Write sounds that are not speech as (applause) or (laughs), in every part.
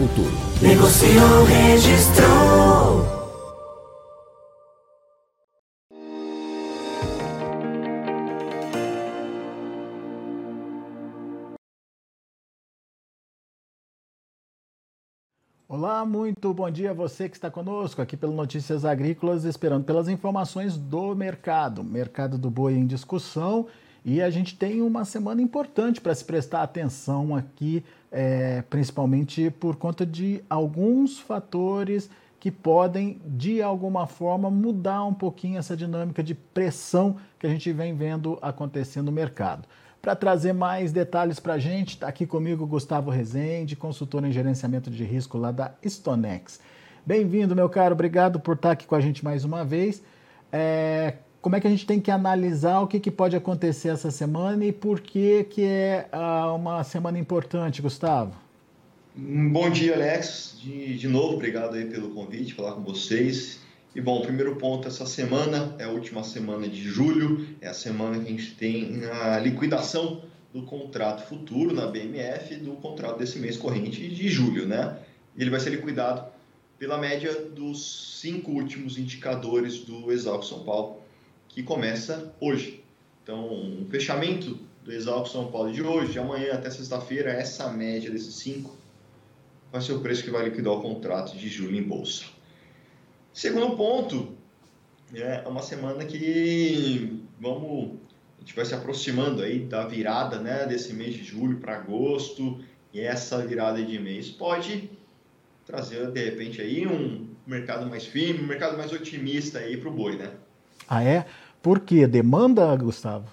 futuro. Negociou, registrou. Olá, muito bom dia a você que está conosco aqui pelo Notícias Agrícolas, esperando pelas informações do mercado. Mercado do boi em discussão e a gente tem uma semana importante para se prestar atenção aqui, é, principalmente por conta de alguns fatores que podem, de alguma forma, mudar um pouquinho essa dinâmica de pressão que a gente vem vendo acontecer no mercado. Para trazer mais detalhes para a gente, está aqui comigo Gustavo Rezende, consultor em gerenciamento de risco lá da Stonex. Bem-vindo, meu caro, obrigado por estar aqui com a gente mais uma vez. É, como é que a gente tem que analisar o que, que pode acontecer essa semana e por que, que é uh, uma semana importante, Gustavo? Bom dia, Alex. De, de novo, obrigado aí pelo convite, falar com vocês. E bom, o primeiro ponto essa semana é a última semana de julho, é a semana que a gente tem a liquidação do contrato futuro na BMF do contrato desse mês corrente de julho, né? Ele vai ser liquidado pela média dos cinco últimos indicadores do Exalc São Paulo que começa hoje. Então, o fechamento do Exalco São Paulo de hoje, de amanhã até sexta-feira, essa média desses cinco vai ser o preço que vai liquidar o contrato de julho em bolsa. Segundo ponto, é uma semana que vamos, a gente vai se aproximando aí da virada né, desse mês de julho para agosto, e essa virada de mês pode trazer, de repente, aí um mercado mais firme, um mercado mais otimista aí para o boi, né? Ah, é? Por quê? Demanda, Gustavo?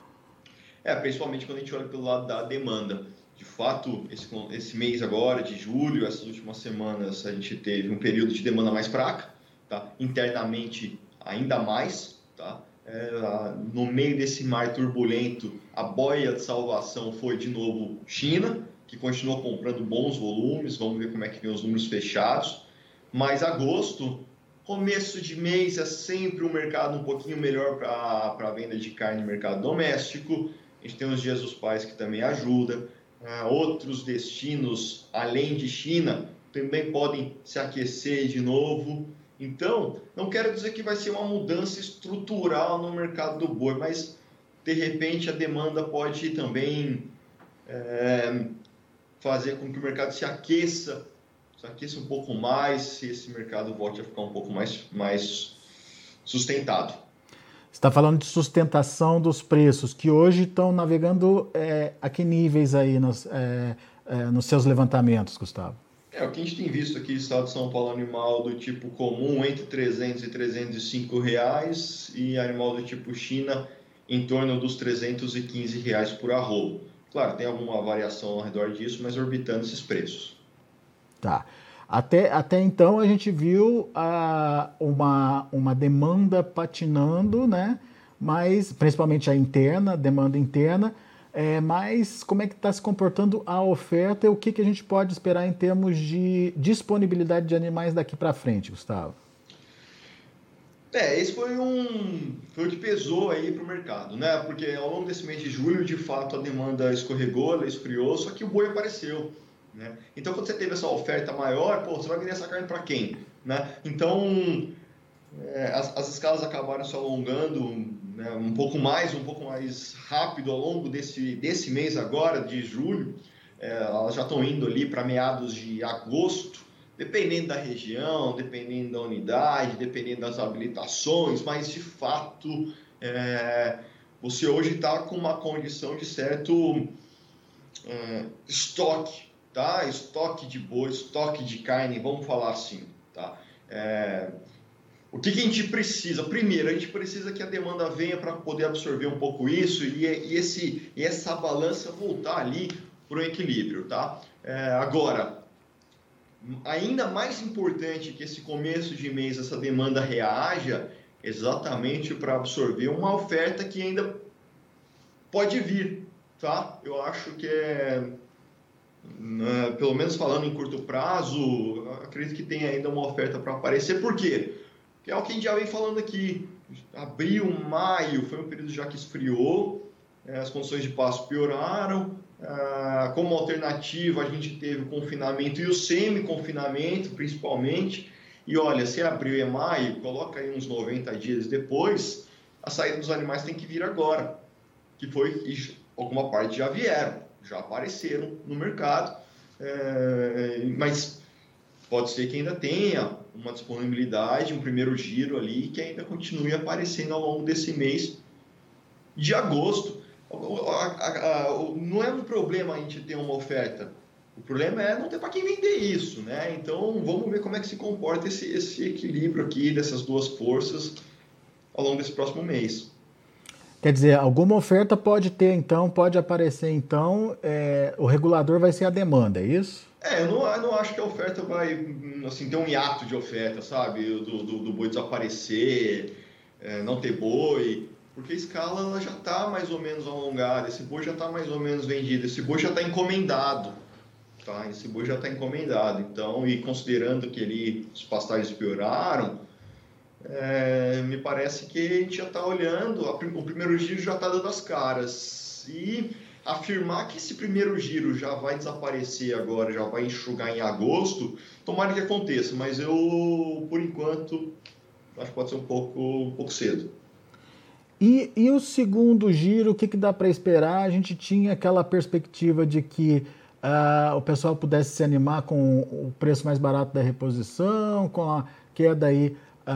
É, principalmente quando a gente olha pelo lado da demanda. De fato, esse, esse mês agora, de julho, essas últimas semanas, a gente teve um período de demanda mais fraca, tá? internamente ainda mais. Tá? É, no meio desse mar turbulento, a boia de salvação foi de novo China, que continuou comprando bons volumes. Vamos ver como é que vem os números fechados. Mas agosto Começo de mês é sempre um mercado um pouquinho melhor para a venda de carne no mercado doméstico. A gente tem os dias dos pais que também ajudam. Uh, outros destinos, além de China, também podem se aquecer de novo. Então, não quero dizer que vai ser uma mudança estrutural no mercado do boi, mas de repente a demanda pode também é, fazer com que o mercado se aqueça aqueça um pouco mais, se esse mercado volte a ficar um pouco mais, mais sustentado. Você está falando de sustentação dos preços, que hoje estão navegando é, a que níveis aí nos, é, é, nos seus levantamentos, Gustavo? É, o que a gente tem visto aqui no estado de São Paulo, animal do tipo comum entre 300 e 305 reais e animal do tipo China em torno dos 315 reais por arroba. Claro, tem alguma variação ao redor disso, mas orbitando esses preços. Tá. Até, até então a gente viu a, uma, uma demanda patinando, né? Mas, principalmente a interna, demanda interna, é, mas como é que está se comportando a oferta e o que, que a gente pode esperar em termos de disponibilidade de animais daqui para frente, Gustavo? É, esse foi um foi o que pesou aí para o mercado, né? Porque ao longo desse mês de julho, de fato, a demanda escorregou, ela esfriou, só que o boi apareceu. Né? Então, quando você teve essa oferta maior, pô, você vai vender essa carne para quem? Né? Então, é, as, as, escalas acabaram se alongando né, um pouco mais, um pouco mais rápido ao longo desse, desse mês agora, de julho. É, elas já estão indo ali para meados de agosto, dependendo da região, dependendo da unidade, dependendo das habilitações, mas de fato é, você hoje está com uma condição de certo é, estoque tá? Estoque de boi, estoque de carne, vamos falar assim, tá? É... O que, que, a gente precisa? Primeiro, a gente precisa que a demanda venha para poder absorver um pouco isso e, e, esse, e essa balança voltar ali para o equilíbrio, tá? É, agora, ainda mais importante que esse começo de mês, essa demanda reaja, exatamente para absorver uma oferta que ainda pode vir, tá? Eu acho que é, né, pelo menos falando em curto prazo, acredito que tem ainda uma oferta para aparecer. Por quê? Porque é o que a gente já vem falando aqui. Abril, maio foi um período já que esfriou, é, as condições de passo pioraram. Ah, como alternativa, a gente teve o confinamento e o semi-confinamento, principalmente. E olha, se abril e maio, coloca aí uns 90 dias depois, a saída dos animais tem que vir agora. Que foi que alguma parte já vieram, já apareceram no mercado, é, mas pode ser que ainda tenha uma disponibilidade, um primeiro giro ali, que ainda continue aparecendo ao longo desse mês de agosto. Não é um problema a gente ter uma oferta, o problema é não ter para quem vender isso, né? Então vamos ver como é que se comporta esse, esse equilíbrio aqui dessas duas forças ao longo desse próximo mês. Quer dizer, alguma oferta pode ter, então, pode aparecer, então, é, o regulador vai ser a demanda, é isso? É, eu não, eu não acho que a oferta vai, assim, ter um hiato de oferta, sabe? Do, do, do boi desaparecer, é, não ter boi, porque a escala ela já está mais ou menos alongada, esse boi já está mais ou menos vendido, esse boi já está encomendado, tá? Esse boi já está encomendado, então, e considerando que ele, os pastagens pioraram, é, me parece que a gente já está olhando, a, o primeiro giro já está dando as caras. E afirmar que esse primeiro giro já vai desaparecer agora, já vai enxugar em agosto, tomara que aconteça, mas eu, por enquanto, acho que pode ser um pouco, um pouco cedo. E, e o segundo giro, o que, que dá para esperar? A gente tinha aquela perspectiva de que uh, o pessoal pudesse se animar com o preço mais barato da reposição, com a queda aí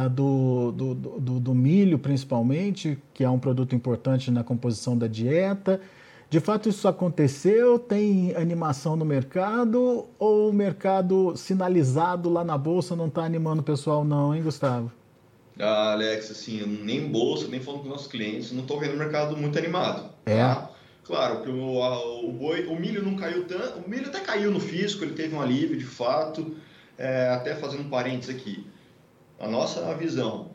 do, do, do, do milho, principalmente, que é um produto importante na composição da dieta. De fato, isso aconteceu? Tem animação no mercado? Ou o mercado sinalizado lá na bolsa não está animando o pessoal, não, hein, Gustavo? Ah, Alex, assim, nem bolsa, nem falando com nossos clientes, não estou vendo o mercado muito animado. É. Tá? Claro, que o, a, o, boi, o milho não caiu tanto, o milho até caiu no fisco, ele teve um alívio de fato. É, até fazendo um parênteses aqui, a nossa visão,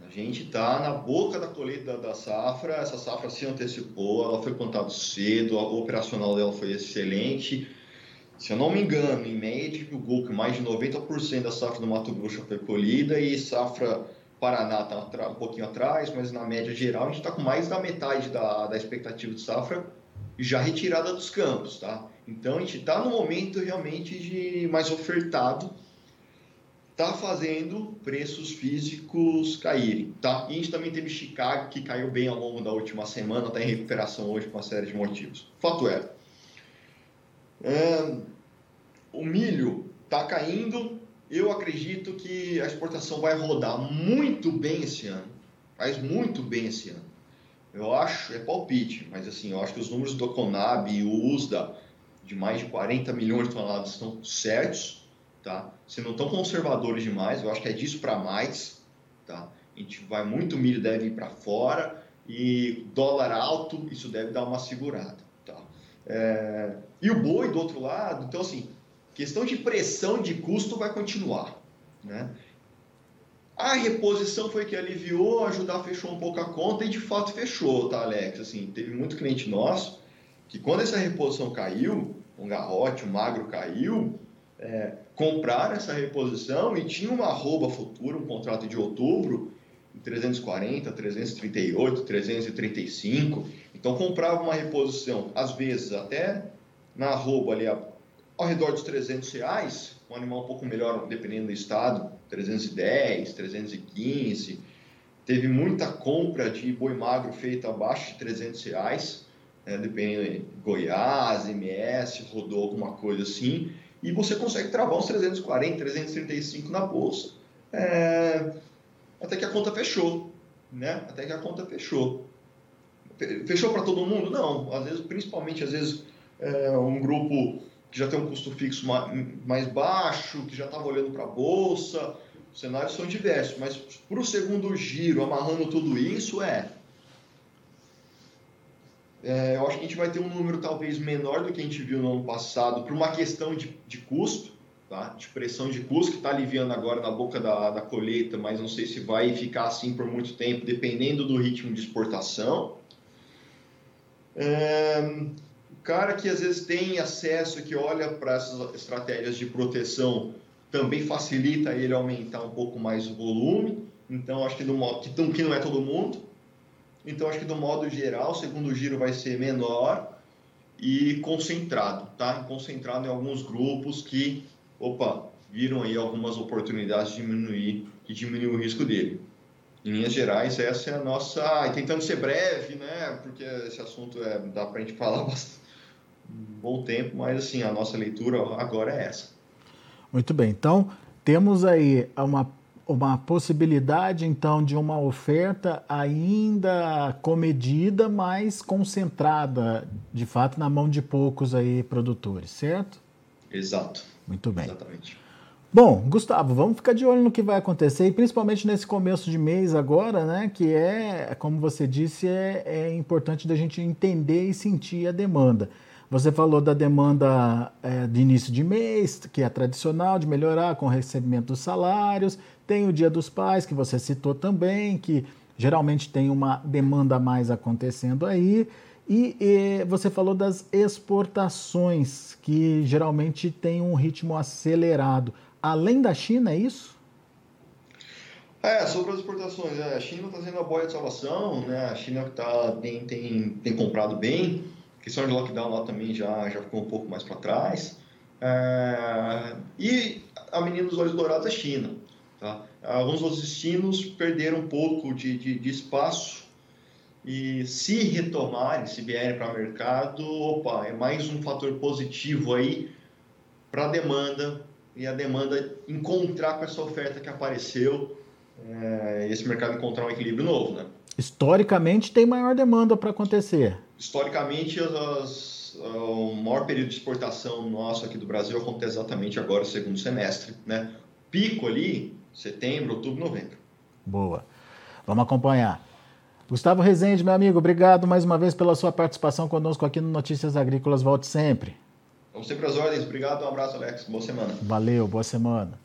a gente está na boca da colheita da, safra, essa safra se antecipou, ela foi plantada cedo, a operacional dela foi excelente. Se eu não me engano, em média, divulgou que mais de 90% da safra do Mato Grosso foi colhida e safra Paraná está um pouquinho atrás, mas na média geral a gente está com mais da metade da, da expectativa de safra já retirada dos campos, tá? Então a gente está no momento realmente de mais ofertado está fazendo preços físicos caírem, tá? E a gente também teve Chicago, que caiu bem ao longo da última semana, está em recuperação hoje por uma série de motivos. Fato é, é o milho está caindo, eu acredito que a exportação vai rodar muito bem esse ano, faz muito bem esse ano. Eu acho, é palpite, mas assim, eu acho que os números do Conab e o USDA de mais de 40 milhões de toneladas estão certos, tá? Se não tão conservadores demais, eu acho que é disso para mais, tá? A gente vai muito milho deve ir para fora e dólar alto, isso deve dar uma segurada, tá? É... E o boi do outro lado, então assim, questão de pressão de custo vai continuar, né? A reposição foi que aliviou, ajudar fechou um pouco a conta e de fato fechou, tá, Alex? Assim, teve muito cliente nosso que quando essa reposição caiu, um garrote, um magro caiu, é, compraram essa reposição e tinha uma arroba futura, um contrato de outubro, 340, 338, 335. Então comprava uma reposição, às vezes até na arroba ali ao redor dos 300 reais, um animal um pouco melhor, dependendo do estado, 310, 315. Teve muita compra de boi magro feita abaixo de 300 reais, né, dependendo de Goiás, MS, rodou alguma coisa assim e você consegue travar uns 340, 335 na bolsa, é, até que a conta fechou, né? Até que a conta fechou. Fechou para todo mundo? Não. Às vezes, principalmente às vezes, é, um grupo que já tem um custo fixo mais baixo, que já estava olhando para a bolsa, os cenários são diversos, mas para o segundo giro, amarrando tudo isso, é é, eu acho que a gente vai ter um número talvez menor do que a gente viu no ano passado, por uma questão de, de custo, tá? de pressão de custo, que está aliviando agora na boca da, da colheita, mas não sei se vai ficar assim por muito tempo, dependendo do ritmo de exportação. É, o cara que às vezes tem acesso, que olha para essas estratégias de proteção, também facilita ele aumentar um pouco mais o volume. Então, acho que, modo, que, que não é todo mundo. Então, acho que do modo geral, o segundo giro vai ser menor e concentrado, tá? Concentrado em alguns grupos que, opa, viram aí algumas oportunidades de diminuir, diminuir o risco dele. Em linhas gerais, essa é a nossa. E tentando ser breve, né? Porque esse assunto é, dá para a gente falar (laughs) bastante, um bom tempo, mas assim, a nossa leitura agora é essa. Muito bem. Então, temos aí uma uma possibilidade então de uma oferta ainda comedida, mas concentrada, de fato, na mão de poucos aí produtores, certo? Exato. Muito bem. Exatamente. Bom, Gustavo, vamos ficar de olho no que vai acontecer, e principalmente nesse começo de mês agora, né? Que é, como você disse, é, é importante da gente entender e sentir a demanda. Você falou da demanda é, de início de mês, que é tradicional, de melhorar com o recebimento dos salários. Tem o Dia dos Pais, que você citou também, que geralmente tem uma demanda a mais acontecendo aí. E, e, você falou das exportações, que geralmente tem um ritmo acelerado. Além da China, é isso? É, sobre as exportações, é, a China está sendo a boia de salvação, né? a China tá, tem, tem, tem comprado bem, a questão de lockdown lá também já, já ficou um pouco mais para trás. É, e a menina dos olhos dourados é China. Tá? Alguns outros destinos perderam um pouco de, de, de espaço e se retomarem, se vierem para o mercado, opa, é mais um fator positivo aí para a demanda e a demanda encontrar com essa oferta que apareceu é, esse mercado encontrar um equilíbrio novo, né? Historicamente tem maior demanda para acontecer. Historicamente, as, as, o maior período de exportação nosso aqui do Brasil acontece exatamente agora, segundo semestre, né? Pico ali setembro, outubro, novembro. Boa. Vamos acompanhar. Gustavo Rezende, meu amigo, obrigado mais uma vez pela sua participação conosco aqui no Notícias Agrícolas. Volte sempre. Vamos sempre às ordens. Obrigado, um abraço, Alex. Boa semana. Valeu, boa semana.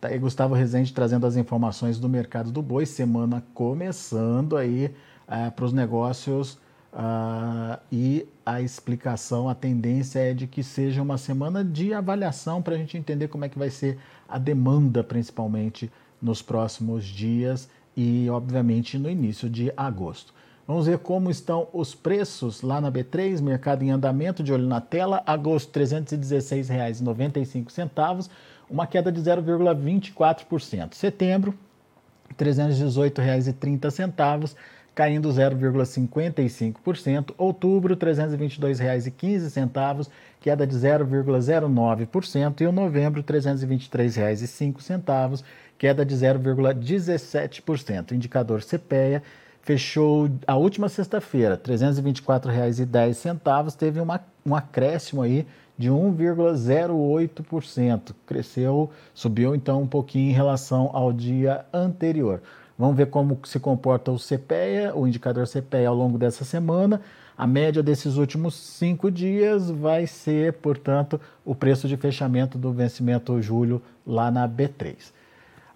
Tá aí Gustavo Rezende trazendo as informações do mercado do boi, semana começando aí é, para os negócios uh, e a explicação, a tendência é de que seja uma semana de avaliação para a gente entender como é que vai ser a demanda, principalmente nos próximos dias e, obviamente, no início de agosto. Vamos ver como estão os preços lá na B3, mercado em andamento, de olho na tela, agosto R$ 316,95, uma queda de 0,24%. Setembro, R$ 318,30, caindo 0,55%. Outubro, R$ 322,15, queda de 0,09%. E o novembro, R$ 323,05, queda de 0,17%. Indicador CPEA fechou a última sexta-feira, R$ 324,10, teve uma, um acréscimo aí de 1,08%. Cresceu, subiu então um pouquinho em relação ao dia anterior. Vamos ver como se comporta o CPEA, o indicador CPEA ao longo dessa semana. A média desses últimos cinco dias vai ser, portanto, o preço de fechamento do vencimento julho lá na B3.